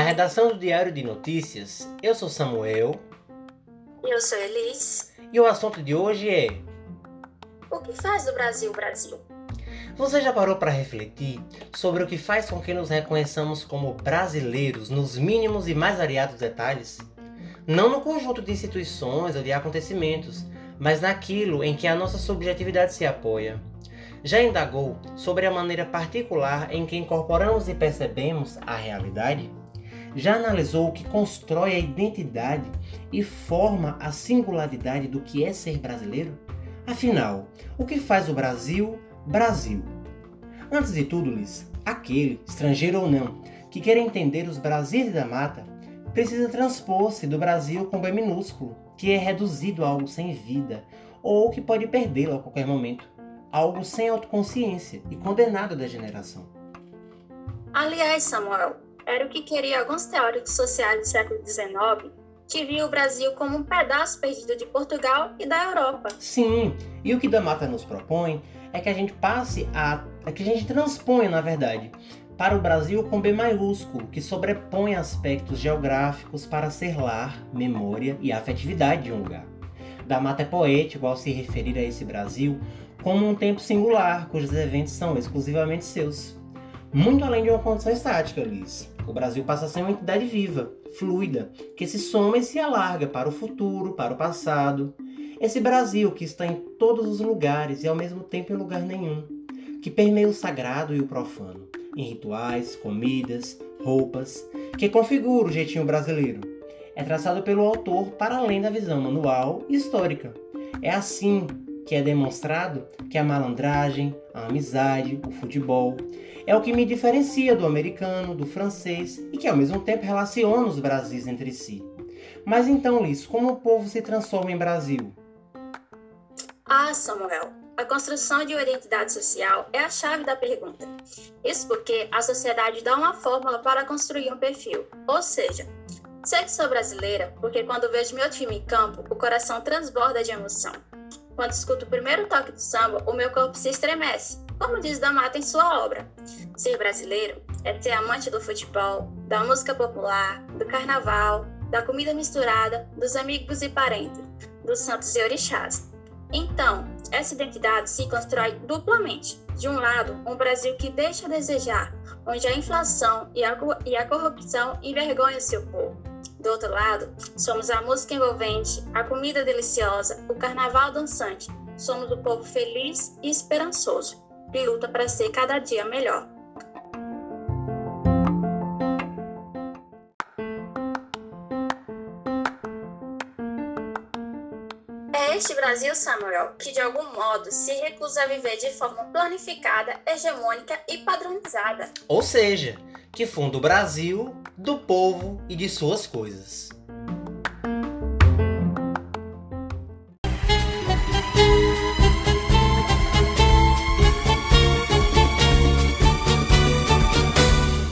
redação do Diário de Notícias, eu sou Samuel. Eu sou Elis. E o assunto de hoje é: O que faz do Brasil o Brasil? Você já parou para refletir sobre o que faz com que nos reconheçamos como brasileiros nos mínimos e mais variados detalhes? Não no conjunto de instituições ou de acontecimentos, mas naquilo em que a nossa subjetividade se apoia. Já indagou sobre a maneira particular em que incorporamos e percebemos a realidade? Já analisou o que constrói a identidade e forma a singularidade do que é ser brasileiro? Afinal, o que faz o Brasil Brasil? Antes de tudo, Liz, aquele, estrangeiro ou não, que quer entender os Brasis da mata, precisa transpor-se do Brasil com B minúsculo, que é reduzido a algo sem vida, ou que pode perdê-lo a qualquer momento algo sem autoconsciência e condenado à degeneração. Aliás, Samuel, era o que queria alguns teóricos sociais do século XIX, que viam o Brasil como um pedaço perdido de Portugal e da Europa. Sim, e o que Damata nos propõe é que a gente passe a. É que a gente transponha, na verdade, para o Brasil com B maiúsculo, que sobrepõe aspectos geográficos para ser lar, memória e afetividade de um lugar. Damata é poético ao se referir a esse Brasil como um tempo singular, cujos eventos são exclusivamente seus. Muito além de uma condição estática, Liz. O Brasil passa a ser uma entidade viva, fluida, que se soma e se alarga para o futuro, para o passado. Esse Brasil que está em todos os lugares e ao mesmo tempo em lugar nenhum, que permeia o sagrado e o profano, em rituais, comidas, roupas, que configura o jeitinho brasileiro. É traçado pelo autor para além da visão manual e histórica. É assim que é demonstrado que a malandragem, a amizade, o futebol é o que me diferencia do americano, do francês e que ao mesmo tempo relaciona os Brasis entre si. Mas então, Liz, como o povo se transforma em Brasil? Ah, Samuel, a construção de uma identidade social é a chave da pergunta. Isso porque a sociedade dá uma fórmula para construir um perfil, ou seja, sei que sou brasileira porque quando vejo meu time em campo, o coração transborda de emoção. Quando escuto o primeiro toque do samba, o meu corpo se estremece, como diz Damata em sua obra. Ser brasileiro é ser amante do futebol, da música popular, do carnaval, da comida misturada, dos amigos e parentes, dos santos e orixás. Então, essa identidade se constrói duplamente. De um lado, um Brasil que deixa a desejar, onde a inflação e a, e a corrupção envergonham seu povo do outro lado, somos a música envolvente, a comida deliciosa, o carnaval dançante. Somos o povo feliz e esperançoso, que luta para ser cada dia melhor. É este Brasil, Samuel, que de algum modo se recusa a viver de forma planificada, hegemônica e padronizada. Ou seja, que funda o Brasil do povo e de suas coisas.